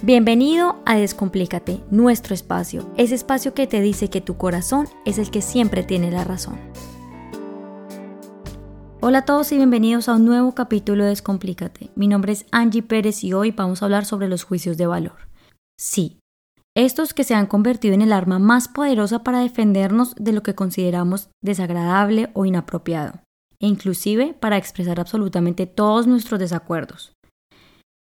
Bienvenido a Descomplícate, nuestro espacio, ese espacio que te dice que tu corazón es el que siempre tiene la razón. Hola a todos y bienvenidos a un nuevo capítulo de Descomplícate. Mi nombre es Angie Pérez y hoy vamos a hablar sobre los juicios de valor. Sí, estos que se han convertido en el arma más poderosa para defendernos de lo que consideramos desagradable o inapropiado, e inclusive para expresar absolutamente todos nuestros desacuerdos.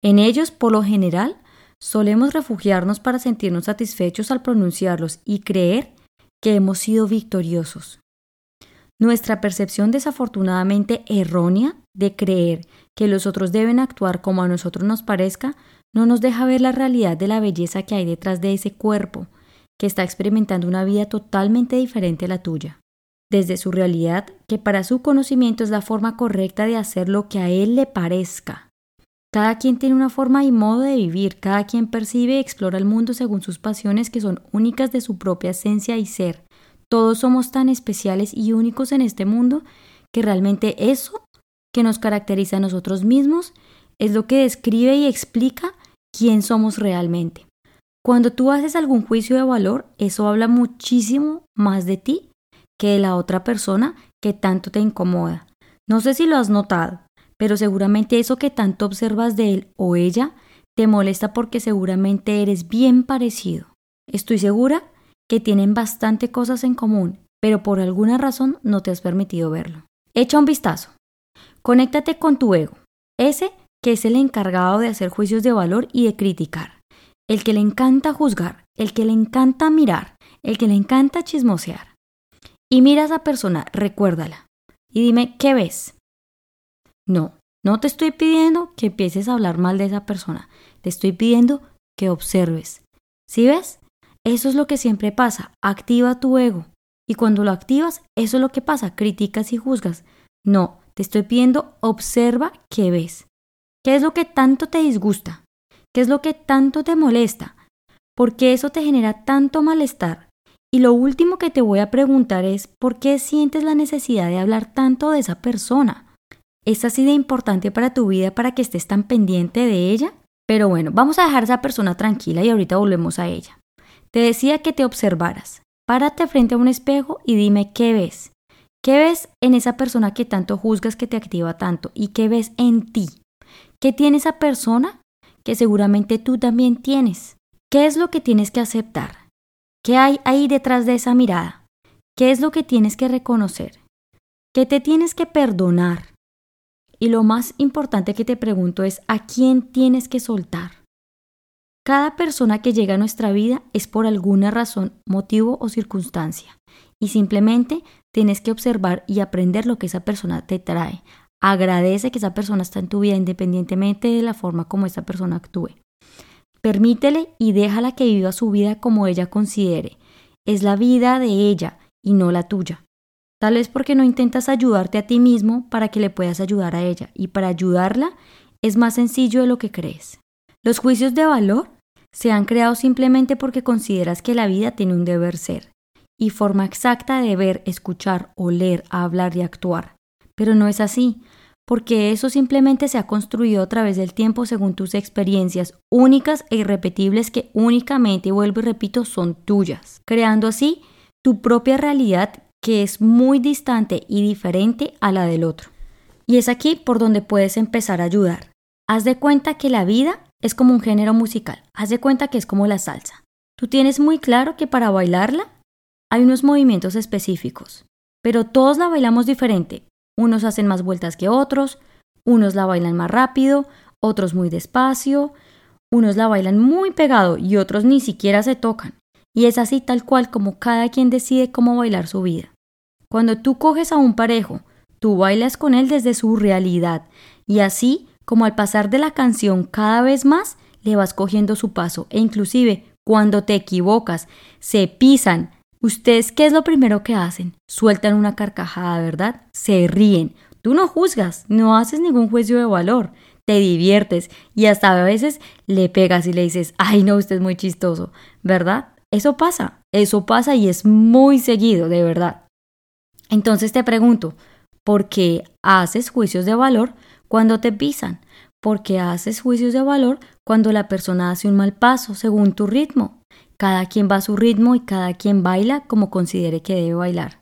En ellos, por lo general, Solemos refugiarnos para sentirnos satisfechos al pronunciarlos y creer que hemos sido victoriosos. Nuestra percepción desafortunadamente errónea de creer que los otros deben actuar como a nosotros nos parezca no nos deja ver la realidad de la belleza que hay detrás de ese cuerpo, que está experimentando una vida totalmente diferente a la tuya. Desde su realidad, que para su conocimiento es la forma correcta de hacer lo que a él le parezca, cada quien tiene una forma y modo de vivir, cada quien percibe y explora el mundo según sus pasiones que son únicas de su propia esencia y ser. Todos somos tan especiales y únicos en este mundo que realmente eso que nos caracteriza a nosotros mismos es lo que describe y explica quién somos realmente. Cuando tú haces algún juicio de valor, eso habla muchísimo más de ti que de la otra persona que tanto te incomoda. No sé si lo has notado, pero seguramente eso que tanto observas de él o ella te molesta porque seguramente eres bien parecido. Estoy segura que tienen bastante cosas en común, pero por alguna razón no te has permitido verlo. Echa un vistazo. Conéctate con tu ego, ese que es el encargado de hacer juicios de valor y de criticar, el que le encanta juzgar, el que le encanta mirar, el que le encanta chismosear. Y mira a esa persona, recuérdala, y dime, ¿qué ves? No, no te estoy pidiendo que empieces a hablar mal de esa persona, te estoy pidiendo que observes. ¿Sí ves? Eso es lo que siempre pasa, activa tu ego. Y cuando lo activas, eso es lo que pasa, criticas y juzgas. No, te estoy pidiendo, observa qué ves. ¿Qué es lo que tanto te disgusta? ¿Qué es lo que tanto te molesta? ¿Por qué eso te genera tanto malestar? Y lo último que te voy a preguntar es, ¿por qué sientes la necesidad de hablar tanto de esa persona? ¿Es así de importante para tu vida para que estés tan pendiente de ella? Pero bueno, vamos a dejar a esa persona tranquila y ahorita volvemos a ella. Te decía que te observaras. Párate frente a un espejo y dime qué ves. ¿Qué ves en esa persona que tanto juzgas que te activa tanto? ¿Y qué ves en ti? ¿Qué tiene esa persona que seguramente tú también tienes? ¿Qué es lo que tienes que aceptar? ¿Qué hay ahí detrás de esa mirada? ¿Qué es lo que tienes que reconocer? ¿Qué te tienes que perdonar? Y lo más importante que te pregunto es a quién tienes que soltar. Cada persona que llega a nuestra vida es por alguna razón, motivo o circunstancia. Y simplemente tienes que observar y aprender lo que esa persona te trae. Agradece que esa persona está en tu vida independientemente de la forma como esa persona actúe. Permítele y déjala que viva su vida como ella considere. Es la vida de ella y no la tuya. Tal vez porque no intentas ayudarte a ti mismo para que le puedas ayudar a ella y para ayudarla es más sencillo de lo que crees. Los juicios de valor se han creado simplemente porque consideras que la vida tiene un deber ser y forma exacta de ver, escuchar, oler, hablar y actuar. Pero no es así, porque eso simplemente se ha construido a través del tiempo según tus experiencias únicas e irrepetibles que únicamente, vuelvo y repito, son tuyas, creando así tu propia realidad que es muy distante y diferente a la del otro. Y es aquí por donde puedes empezar a ayudar. Haz de cuenta que la vida es como un género musical, haz de cuenta que es como la salsa. Tú tienes muy claro que para bailarla hay unos movimientos específicos, pero todos la bailamos diferente. Unos hacen más vueltas que otros, unos la bailan más rápido, otros muy despacio, unos la bailan muy pegado y otros ni siquiera se tocan. Y es así tal cual como cada quien decide cómo bailar su vida. Cuando tú coges a un parejo, tú bailas con él desde su realidad y así como al pasar de la canción cada vez más le vas cogiendo su paso e inclusive cuando te equivocas, se pisan. ¿Ustedes qué es lo primero que hacen? Sueltan una carcajada, ¿verdad? Se ríen. Tú no juzgas, no haces ningún juicio de valor, te diviertes y hasta a veces le pegas y le dices, ay no, usted es muy chistoso, ¿verdad? Eso pasa, eso pasa y es muy seguido, de verdad. Entonces te pregunto, ¿por qué haces juicios de valor cuando te pisan? porque haces juicios de valor cuando la persona hace un mal paso según tu ritmo. Cada quien va a su ritmo y cada quien baila como considere que debe bailar.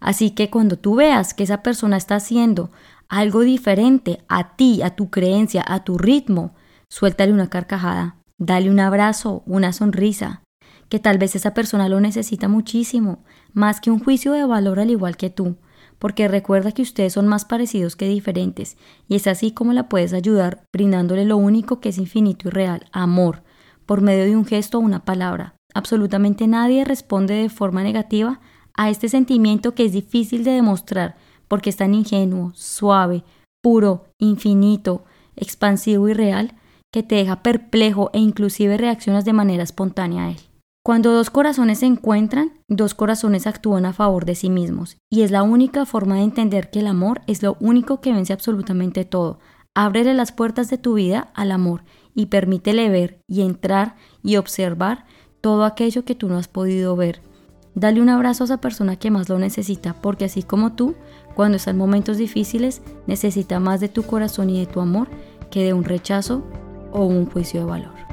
Así que cuando tú veas que esa persona está haciendo algo diferente a ti, a tu creencia, a tu ritmo, suéltale una carcajada, dale un abrazo, una sonrisa, que tal vez esa persona lo necesita muchísimo, más que un juicio de valor al igual que tú, porque recuerda que ustedes son más parecidos que diferentes, y es así como la puedes ayudar brindándole lo único que es infinito y real, amor, por medio de un gesto o una palabra. Absolutamente nadie responde de forma negativa a este sentimiento que es difícil de demostrar, porque es tan ingenuo, suave, puro, infinito, expansivo y real, que te deja perplejo e inclusive reaccionas de manera espontánea a él. Cuando dos corazones se encuentran, dos corazones actúan a favor de sí mismos, y es la única forma de entender que el amor es lo único que vence absolutamente todo. Ábrele las puertas de tu vida al amor y permítele ver y entrar y observar todo aquello que tú no has podido ver. Dale un abrazo a esa persona que más lo necesita, porque así como tú, cuando está en momentos difíciles, necesita más de tu corazón y de tu amor que de un rechazo o un juicio de valor.